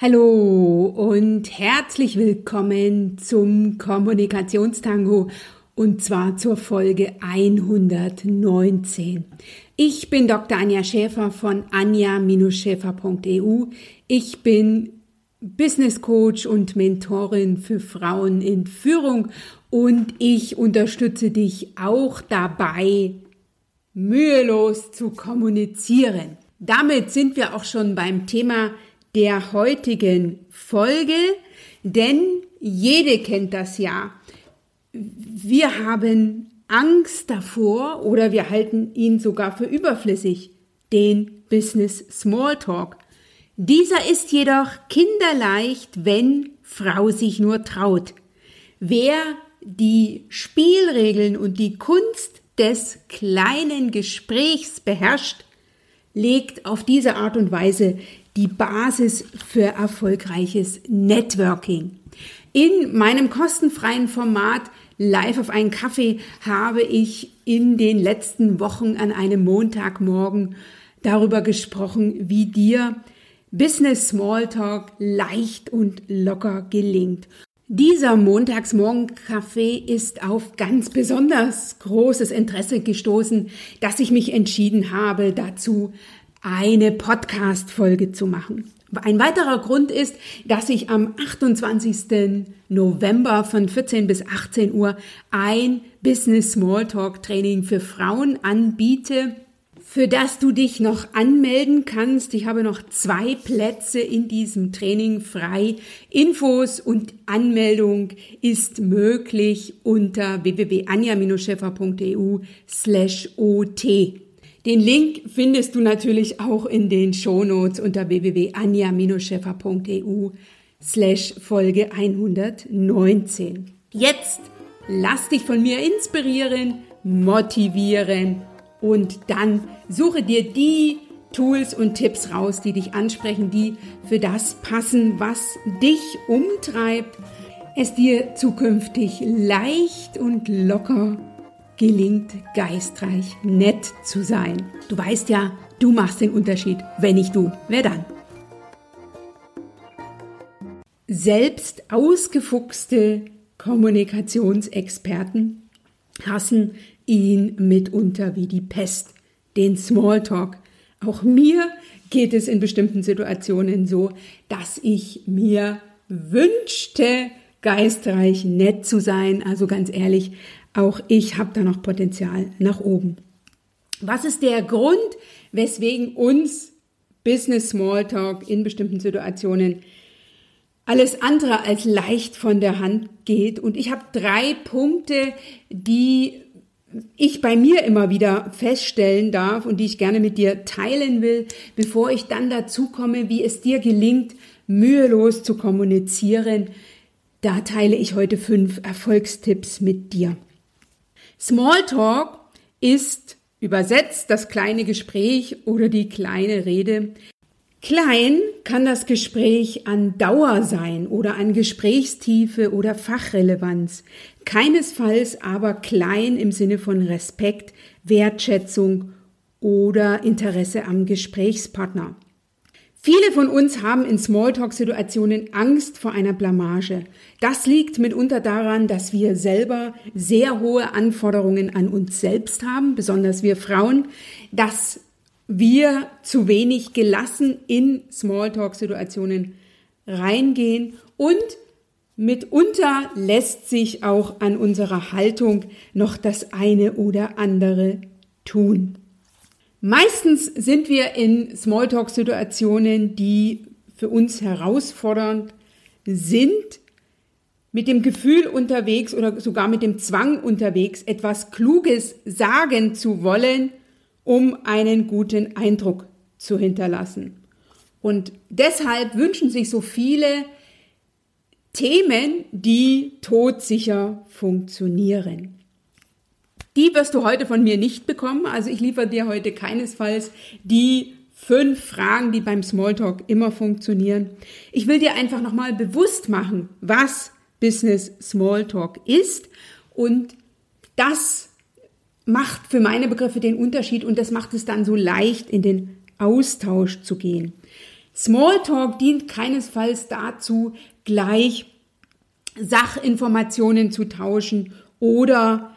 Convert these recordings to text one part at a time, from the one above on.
Hallo und herzlich willkommen zum Kommunikationstango und zwar zur Folge 119. Ich bin Dr. Anja Schäfer von anja-schäfer.eu. Ich bin Business Coach und Mentorin für Frauen in Führung und ich unterstütze dich auch dabei, mühelos zu kommunizieren. Damit sind wir auch schon beim Thema der heutigen Folge, denn jede kennt das ja. Wir haben Angst davor oder wir halten ihn sogar für überflüssig, den Business Smalltalk. Dieser ist jedoch kinderleicht, wenn Frau sich nur traut. Wer die Spielregeln und die Kunst des kleinen Gesprächs beherrscht, legt auf diese Art und Weise die Basis für erfolgreiches Networking. In meinem kostenfreien Format Live auf einen Kaffee habe ich in den letzten Wochen an einem Montagmorgen darüber gesprochen, wie dir Business Smalltalk leicht und locker gelingt. Dieser Montagsmorgen-Kaffee ist auf ganz besonders großes Interesse gestoßen, dass ich mich entschieden habe, dazu eine Podcast-Folge zu machen. Ein weiterer Grund ist, dass ich am 28. November von 14 bis 18 Uhr ein Business Smalltalk Training für Frauen anbiete, für das du dich noch anmelden kannst. Ich habe noch zwei Plätze in diesem Training frei. Infos und Anmeldung ist möglich unter www.anja-scheffer.eu slash ot. Den Link findest du natürlich auch in den Shownotes unter www.anja-scheffer.eu slash Folge 119. Jetzt lass dich von mir inspirieren, motivieren und dann suche dir die Tools und Tipps raus, die dich ansprechen, die für das passen, was dich umtreibt, es dir zukünftig leicht und locker gelingt geistreich nett zu sein. Du weißt ja, du machst den Unterschied. Wenn nicht du, wer dann? Selbst ausgefuchste Kommunikationsexperten hassen ihn mitunter wie die Pest, den Smalltalk. Auch mir geht es in bestimmten Situationen so, dass ich mir wünschte, geistreich nett zu sein. Also ganz ehrlich, auch ich habe da noch Potenzial nach oben. Was ist der Grund, weswegen uns Business Smalltalk in bestimmten Situationen alles andere als leicht von der Hand geht? Und ich habe drei Punkte, die ich bei mir immer wieder feststellen darf und die ich gerne mit dir teilen will, bevor ich dann dazu komme, wie es dir gelingt, mühelos zu kommunizieren. Da teile ich heute fünf Erfolgstipps mit dir. Smalltalk ist übersetzt das kleine Gespräch oder die kleine Rede. Klein kann das Gespräch an Dauer sein oder an Gesprächstiefe oder Fachrelevanz. Keinesfalls aber klein im Sinne von Respekt, Wertschätzung oder Interesse am Gesprächspartner. Viele von uns haben in Smalltalk-Situationen Angst vor einer Blamage. Das liegt mitunter daran, dass wir selber sehr hohe Anforderungen an uns selbst haben, besonders wir Frauen, dass wir zu wenig gelassen in Smalltalk-Situationen reingehen und mitunter lässt sich auch an unserer Haltung noch das eine oder andere tun. Meistens sind wir in Smalltalk-Situationen, die für uns herausfordernd sind, mit dem Gefühl unterwegs oder sogar mit dem Zwang unterwegs, etwas Kluges sagen zu wollen, um einen guten Eindruck zu hinterlassen. Und deshalb wünschen sich so viele Themen, die todsicher funktionieren. Die wirst du heute von mir nicht bekommen. Also ich liefere dir heute keinesfalls die fünf Fragen, die beim Smalltalk immer funktionieren. Ich will dir einfach nochmal bewusst machen, was Business Smalltalk ist. Und das macht für meine Begriffe den Unterschied und das macht es dann so leicht, in den Austausch zu gehen. Smalltalk dient keinesfalls dazu, gleich Sachinformationen zu tauschen oder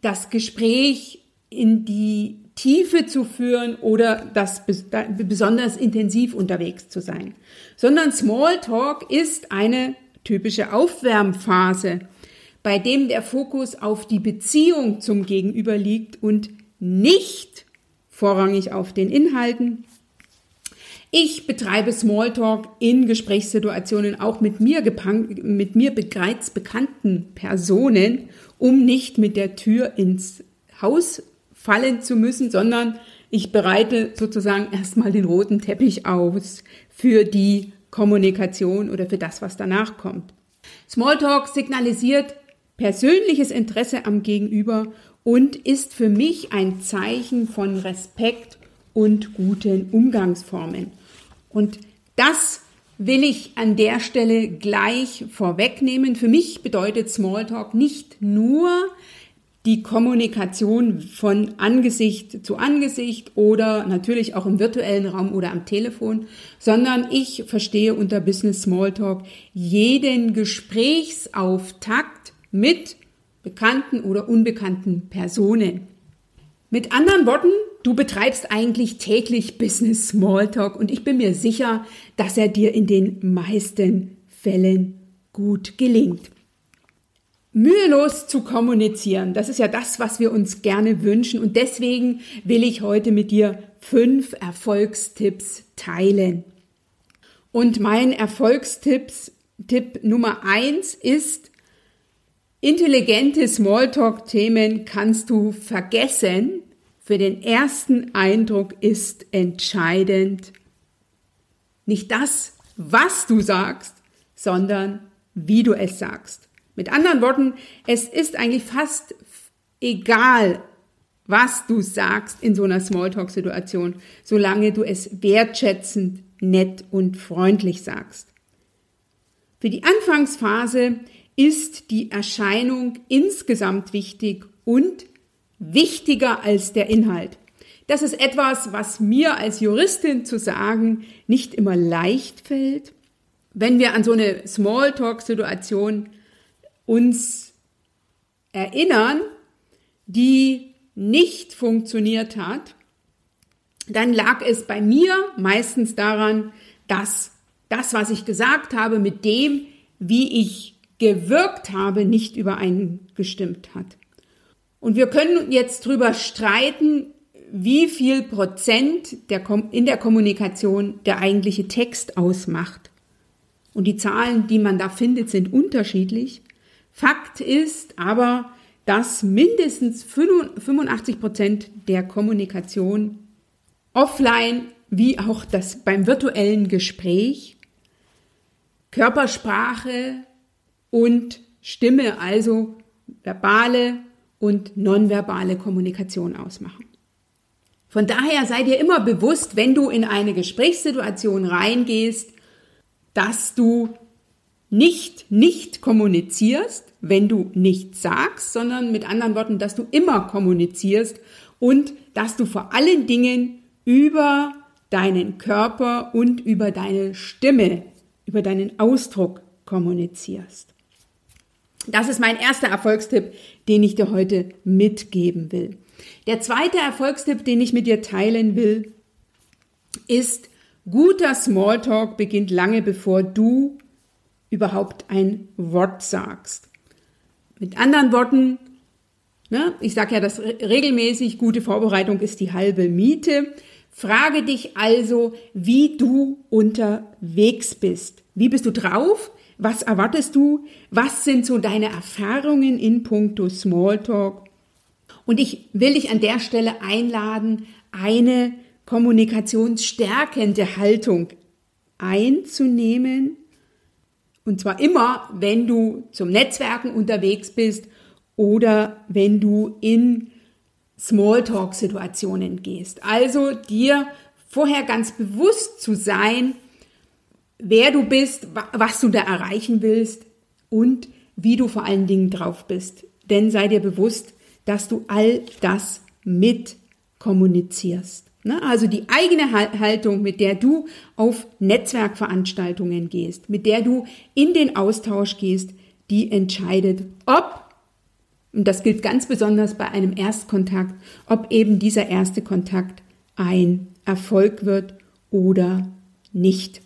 das Gespräch in die Tiefe zu führen oder das besonders intensiv unterwegs zu sein, sondern Smalltalk ist eine typische Aufwärmphase, bei dem der Fokus auf die Beziehung zum Gegenüber liegt und nicht vorrangig auf den Inhalten. Ich betreibe Smalltalk in Gesprächssituationen auch mit mir, mit mir bereits bekannten Personen, um nicht mit der Tür ins Haus fallen zu müssen, sondern ich bereite sozusagen erstmal den roten Teppich aus für die Kommunikation oder für das, was danach kommt. Smalltalk signalisiert persönliches Interesse am Gegenüber und ist für mich ein Zeichen von Respekt und guten Umgangsformen. Und das will ich an der Stelle gleich vorwegnehmen. Für mich bedeutet Smalltalk nicht nur die Kommunikation von Angesicht zu Angesicht oder natürlich auch im virtuellen Raum oder am Telefon, sondern ich verstehe unter Business Smalltalk jeden Gesprächsauftakt mit bekannten oder unbekannten Personen. Mit anderen Worten, du betreibst eigentlich täglich Business Smalltalk und ich bin mir sicher, dass er dir in den meisten Fällen gut gelingt. Mühelos zu kommunizieren, das ist ja das, was wir uns gerne wünschen und deswegen will ich heute mit dir fünf Erfolgstipps teilen. Und mein Erfolgstipps, Tipp Nummer eins ist, Intelligente Smalltalk-Themen kannst du vergessen. Für den ersten Eindruck ist entscheidend nicht das, was du sagst, sondern wie du es sagst. Mit anderen Worten, es ist eigentlich fast egal, was du sagst in so einer Smalltalk-Situation, solange du es wertschätzend, nett und freundlich sagst. Für die Anfangsphase ist die Erscheinung insgesamt wichtig und wichtiger als der Inhalt. Das ist etwas, was mir als Juristin zu sagen nicht immer leicht fällt. Wenn wir an so eine Smalltalk-Situation uns erinnern, die nicht funktioniert hat, dann lag es bei mir meistens daran, dass das, was ich gesagt habe, mit dem, wie ich gewirkt habe, nicht übereingestimmt hat. Und wir können jetzt drüber streiten, wie viel Prozent der, in der Kommunikation der eigentliche Text ausmacht. Und die Zahlen, die man da findet, sind unterschiedlich. Fakt ist aber, dass mindestens 85 Prozent der Kommunikation offline wie auch das beim virtuellen Gespräch Körpersprache und Stimme, also verbale und nonverbale Kommunikation ausmachen. Von daher sei dir immer bewusst, wenn du in eine Gesprächssituation reingehst, dass du nicht nicht kommunizierst, wenn du nichts sagst, sondern mit anderen Worten, dass du immer kommunizierst und dass du vor allen Dingen über deinen Körper und über deine Stimme, über deinen Ausdruck kommunizierst. Das ist mein erster Erfolgstipp, den ich dir heute mitgeben will. Der zweite Erfolgstipp, den ich mit dir teilen will, ist, guter Smalltalk beginnt lange bevor du überhaupt ein Wort sagst. Mit anderen Worten, ne, ich sage ja das regelmäßig, gute Vorbereitung ist die halbe Miete. Frage dich also, wie du unterwegs bist. Wie bist du drauf? Was erwartest du? Was sind so deine Erfahrungen in puncto Smalltalk? Und ich will dich an der Stelle einladen, eine kommunikationsstärkende Haltung einzunehmen. Und zwar immer, wenn du zum Netzwerken unterwegs bist oder wenn du in Smalltalk-Situationen gehst. Also dir vorher ganz bewusst zu sein, wer du bist, was du da erreichen willst und wie du vor allen Dingen drauf bist. Denn sei dir bewusst, dass du all das mit kommunizierst. Ne? Also die eigene Haltung, mit der du auf Netzwerkveranstaltungen gehst, mit der du in den Austausch gehst, die entscheidet, ob, und das gilt ganz besonders bei einem Erstkontakt, ob eben dieser erste Kontakt ein Erfolg wird oder nicht.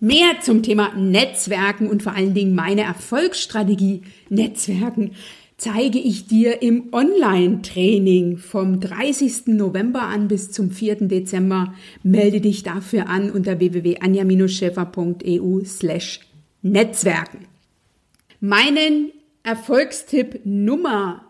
Mehr zum Thema Netzwerken und vor allen Dingen meine Erfolgsstrategie Netzwerken zeige ich dir im Online-Training vom 30. November an bis zum 4. Dezember. Melde dich dafür an unter www.anja-schäfer.eu slash Netzwerken. Meinen Erfolgstipp Nummer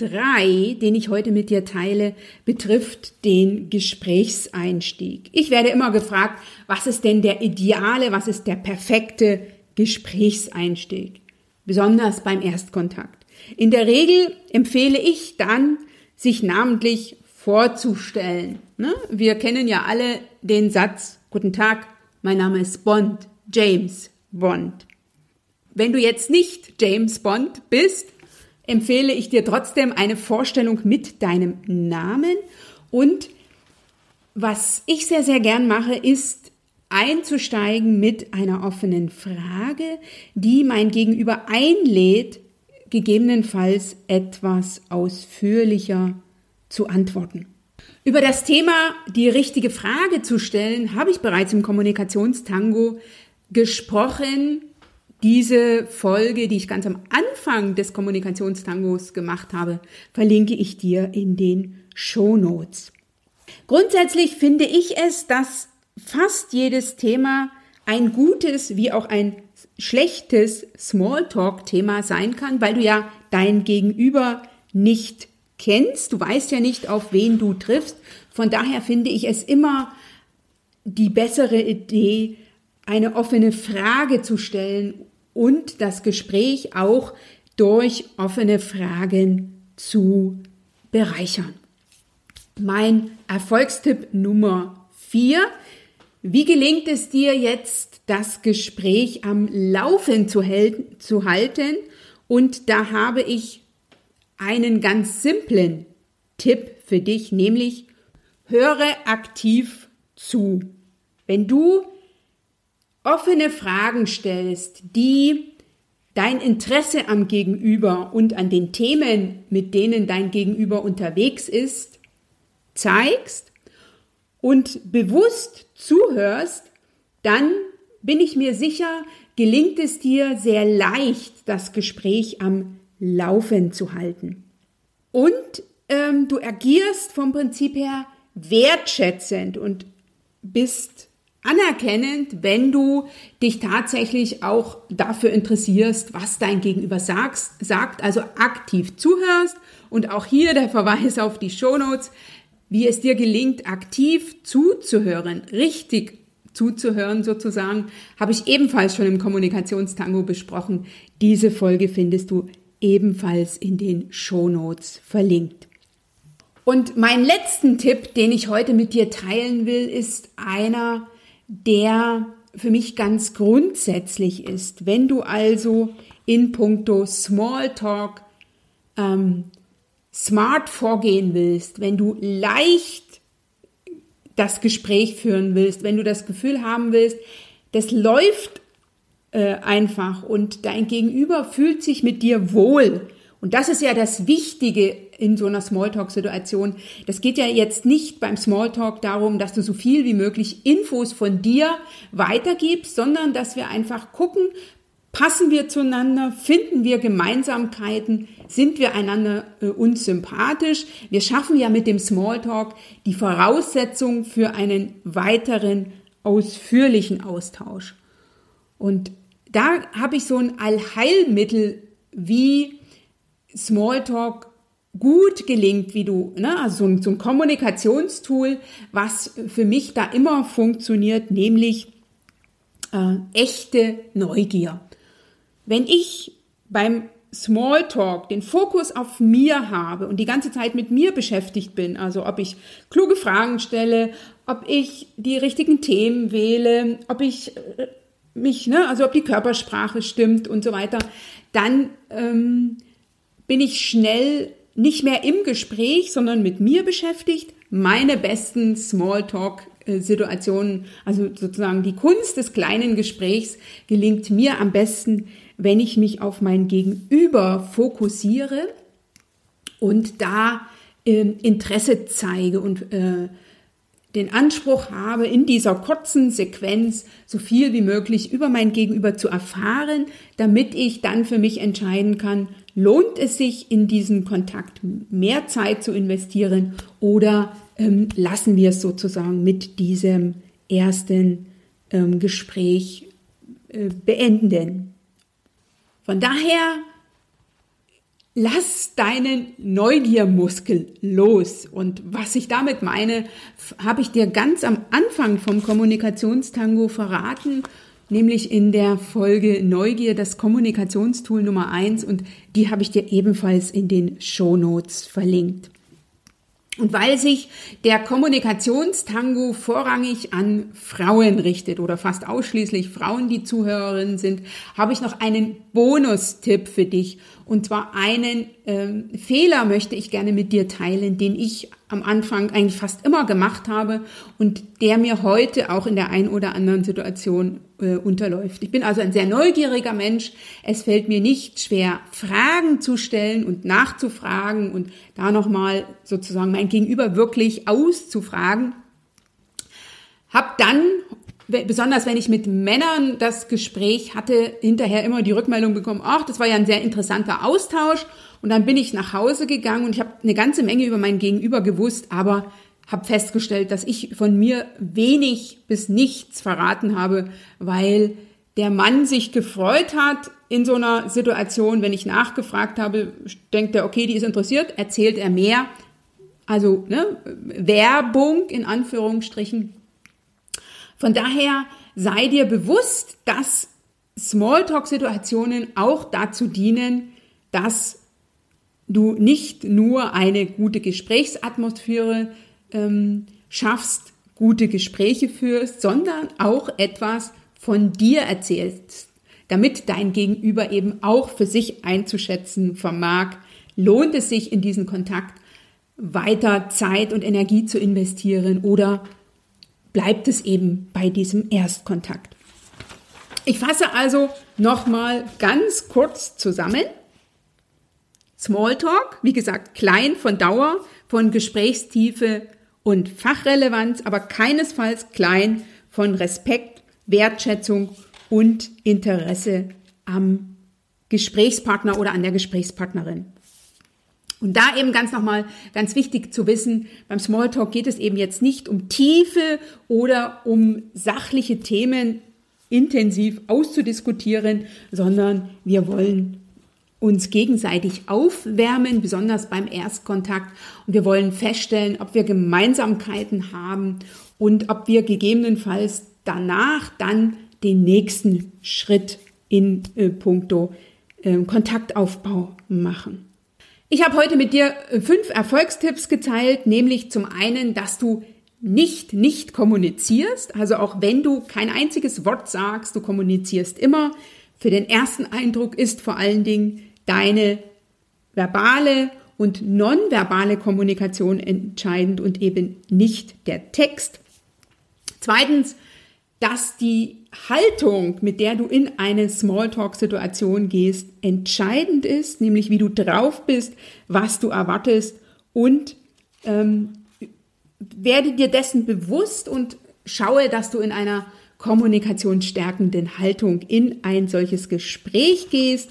drei, den ich heute mit dir teile, betrifft den Gesprächseinstieg. Ich werde immer gefragt, was ist denn der ideale, was ist der perfekte Gesprächseinstieg? Besonders beim Erstkontakt. In der Regel empfehle ich dann, sich namentlich vorzustellen. Ne? Wir kennen ja alle den Satz, Guten Tag, mein Name ist Bond, James Bond. Wenn du jetzt nicht James Bond bist, empfehle ich dir trotzdem eine Vorstellung mit deinem Namen. Und was ich sehr, sehr gern mache, ist einzusteigen mit einer offenen Frage, die mein Gegenüber einlädt, gegebenenfalls etwas ausführlicher zu antworten. Über das Thema die richtige Frage zu stellen, habe ich bereits im Kommunikationstango gesprochen. Diese Folge, die ich ganz am Anfang des Kommunikationstangos gemacht habe, verlinke ich dir in den Show Notes. Grundsätzlich finde ich es, dass fast jedes Thema ein gutes wie auch ein schlechtes Smalltalk-Thema sein kann, weil du ja dein Gegenüber nicht kennst. Du weißt ja nicht, auf wen du triffst. Von daher finde ich es immer die bessere Idee, eine offene Frage zu stellen und das Gespräch auch durch offene Fragen zu bereichern. Mein Erfolgstipp Nummer vier wie gelingt es dir jetzt, das Gespräch am Laufen zu, zu halten? Und da habe ich einen ganz simplen Tipp für dich, nämlich höre aktiv zu. Wenn du offene Fragen stellst, die dein Interesse am Gegenüber und an den Themen, mit denen dein Gegenüber unterwegs ist, zeigst, und bewusst zuhörst, dann bin ich mir sicher, gelingt es dir sehr leicht, das Gespräch am Laufen zu halten. Und ähm, du agierst vom Prinzip her wertschätzend und bist anerkennend, wenn du dich tatsächlich auch dafür interessierst, was dein Gegenüber sagst, sagt, also aktiv zuhörst. Und auch hier der Verweis auf die Shownotes wie es dir gelingt, aktiv zuzuhören, richtig zuzuhören sozusagen, habe ich ebenfalls schon im Kommunikationstango besprochen. Diese Folge findest du ebenfalls in den Shownotes verlinkt. Und mein letzten Tipp, den ich heute mit dir teilen will, ist einer, der für mich ganz grundsätzlich ist. Wenn du also in puncto Smalltalk ähm, smart vorgehen willst, wenn du leicht das Gespräch führen willst, wenn du das Gefühl haben willst, das läuft äh, einfach und dein Gegenüber fühlt sich mit dir wohl. Und das ist ja das Wichtige in so einer Smalltalk-Situation. Das geht ja jetzt nicht beim Smalltalk darum, dass du so viel wie möglich Infos von dir weitergibst, sondern dass wir einfach gucken, Passen wir zueinander? Finden wir Gemeinsamkeiten? Sind wir einander äh, uns sympathisch? Wir schaffen ja mit dem Smalltalk die Voraussetzung für einen weiteren ausführlichen Austausch. Und da habe ich so ein Allheilmittel, wie Smalltalk gut gelingt, wie du, ne, also so ein, so ein Kommunikationstool, was für mich da immer funktioniert, nämlich äh, echte Neugier. Wenn ich beim Smalltalk den Fokus auf mir habe und die ganze Zeit mit mir beschäftigt bin, also ob ich kluge Fragen stelle, ob ich die richtigen Themen wähle, ob ich äh, mich, ne, also ob die Körpersprache stimmt und so weiter, dann ähm, bin ich schnell nicht mehr im Gespräch, sondern mit mir beschäftigt, meine besten Smalltalk-Situationen, also sozusagen die Kunst des kleinen Gesprächs, gelingt mir am besten, wenn ich mich auf mein Gegenüber fokussiere und da äh, Interesse zeige und äh, den Anspruch habe, in dieser kurzen Sequenz so viel wie möglich über mein Gegenüber zu erfahren, damit ich dann für mich entscheiden kann, lohnt es sich in diesen Kontakt mehr Zeit zu investieren oder ähm, lassen wir es sozusagen mit diesem ersten ähm, Gespräch äh, beenden. Von daher Lass deinen Neugiermuskel los. Und was ich damit meine, habe ich dir ganz am Anfang vom Kommunikationstango verraten, nämlich in der Folge Neugier, das Kommunikationstool Nummer eins. Und die habe ich dir ebenfalls in den Show Notes verlinkt. Und weil sich der Kommunikationstango vorrangig an Frauen richtet oder fast ausschließlich Frauen, die Zuhörerinnen sind, habe ich noch einen Bonustipp für dich. Und zwar einen ähm, Fehler möchte ich gerne mit dir teilen, den ich am Anfang eigentlich fast immer gemacht habe und der mir heute auch in der ein oder anderen Situation äh, unterläuft. Ich bin also ein sehr neugieriger Mensch. Es fällt mir nicht schwer, Fragen zu stellen und nachzufragen und da nochmal sozusagen mein Gegenüber wirklich auszufragen. Hab dann besonders wenn ich mit Männern das Gespräch hatte, hinterher immer die Rückmeldung bekommen, ach, das war ja ein sehr interessanter Austausch. Und dann bin ich nach Hause gegangen und ich habe eine ganze Menge über mein Gegenüber gewusst, aber habe festgestellt, dass ich von mir wenig bis nichts verraten habe, weil der Mann sich gefreut hat in so einer Situation, wenn ich nachgefragt habe, denkt er, okay, die ist interessiert, erzählt er mehr. Also ne, Werbung in Anführungsstrichen von daher sei dir bewusst, dass Smalltalk-Situationen auch dazu dienen, dass du nicht nur eine gute Gesprächsatmosphäre ähm, schaffst, gute Gespräche führst, sondern auch etwas von dir erzählst, damit dein Gegenüber eben auch für sich einzuschätzen vermag, lohnt es sich in diesen Kontakt weiter Zeit und Energie zu investieren oder bleibt es eben bei diesem Erstkontakt. Ich fasse also nochmal ganz kurz zusammen. Smalltalk, wie gesagt, klein von Dauer, von Gesprächstiefe und Fachrelevanz, aber keinesfalls klein von Respekt, Wertschätzung und Interesse am Gesprächspartner oder an der Gesprächspartnerin. Und da eben ganz nochmal ganz wichtig zu wissen, beim Smalltalk geht es eben jetzt nicht um Tiefe oder um sachliche Themen intensiv auszudiskutieren, sondern wir wollen uns gegenseitig aufwärmen, besonders beim Erstkontakt. Und wir wollen feststellen, ob wir Gemeinsamkeiten haben und ob wir gegebenenfalls danach dann den nächsten Schritt in äh, puncto äh, Kontaktaufbau machen. Ich habe heute mit dir äh, fünf Erfolgstipps geteilt, nämlich zum einen, dass du nicht nicht kommunizierst, also auch wenn du kein einziges Wort sagst, du kommunizierst immer. Für den ersten Eindruck ist vor allen Dingen deine verbale und nonverbale Kommunikation entscheidend und eben nicht der Text. Zweitens, dass die Haltung, mit der du in eine Smalltalk-Situation gehst, entscheidend ist, nämlich wie du drauf bist, was du erwartest und ähm, werde dir dessen bewusst und schaue, dass du in einer kommunikationsstärkenden Haltung in ein solches Gespräch gehst.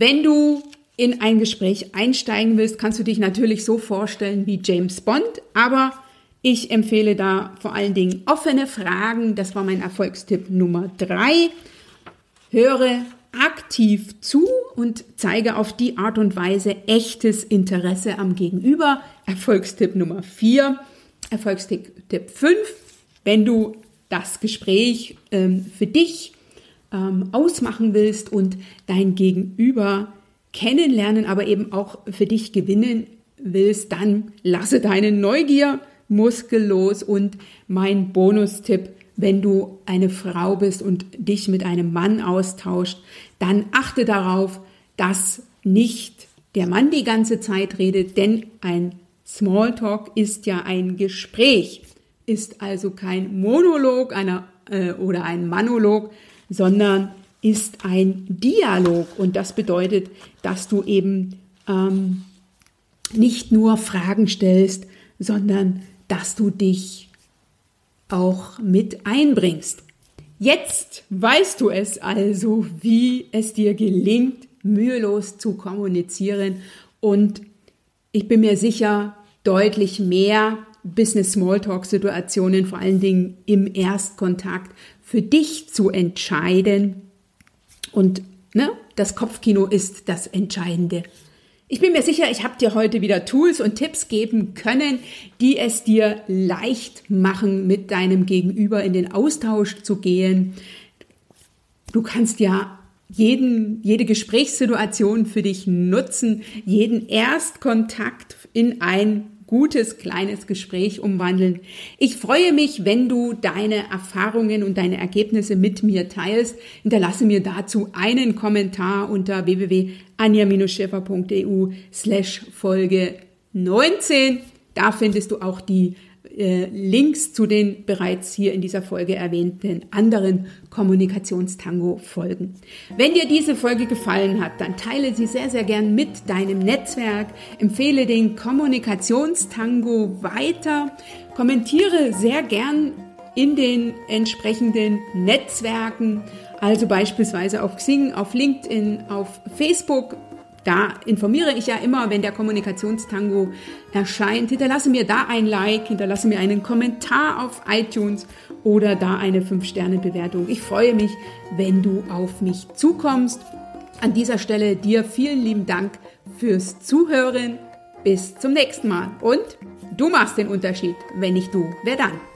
Wenn du in ein Gespräch einsteigen willst, kannst du dich natürlich so vorstellen wie James Bond, aber ich empfehle da vor allen Dingen offene Fragen. Das war mein Erfolgstipp Nummer drei. Höre aktiv zu und zeige auf die Art und Weise echtes Interesse am Gegenüber. Erfolgstipp Nummer vier. Erfolgstipp fünf. Wenn du das Gespräch ähm, für dich ähm, ausmachen willst und dein Gegenüber kennenlernen, aber eben auch für dich gewinnen willst, dann lasse deine Neugier muskellos. Und mein Bonustipp, wenn du eine Frau bist und dich mit einem Mann austauscht, dann achte darauf, dass nicht der Mann die ganze Zeit redet, denn ein Smalltalk ist ja ein Gespräch, ist also kein Monolog einer, äh, oder ein Monolog, sondern ist ein Dialog. Und das bedeutet, dass du eben ähm, nicht nur Fragen stellst, sondern dass du dich auch mit einbringst. Jetzt weißt du es also, wie es dir gelingt, mühelos zu kommunizieren und ich bin mir sicher, deutlich mehr Business Smalltalk Situationen, vor allen Dingen im Erstkontakt, für dich zu entscheiden. Und ne, das Kopfkino ist das Entscheidende. Ich bin mir sicher, ich habe dir heute wieder Tools und Tipps geben können, die es dir leicht machen, mit deinem Gegenüber in den Austausch zu gehen. Du kannst ja jeden, jede Gesprächssituation für dich nutzen, jeden Erstkontakt in ein gutes kleines Gespräch umwandeln. Ich freue mich, wenn du deine Erfahrungen und deine Ergebnisse mit mir teilst. Hinterlasse mir dazu einen Kommentar unter www.anja-schäfer.eu slash Folge 19. Da findest du auch die äh, Links zu den bereits hier in dieser Folge erwähnten anderen Kommunikationstango-Folgen. Wenn dir diese Folge gefallen hat, dann teile sie sehr, sehr gern mit deinem Netzwerk, empfehle den Kommunikationstango weiter, kommentiere sehr gern in den entsprechenden Netzwerken, also beispielsweise auf Xing, auf LinkedIn, auf Facebook da informiere ich ja immer, wenn der Kommunikationstango erscheint. Hinterlasse mir da ein Like, hinterlasse mir einen Kommentar auf iTunes oder da eine 5-Sterne-Bewertung. Ich freue mich, wenn du auf mich zukommst. An dieser Stelle dir vielen lieben Dank fürs Zuhören. Bis zum nächsten Mal. Und du machst den Unterschied. Wenn nicht du, wer dann?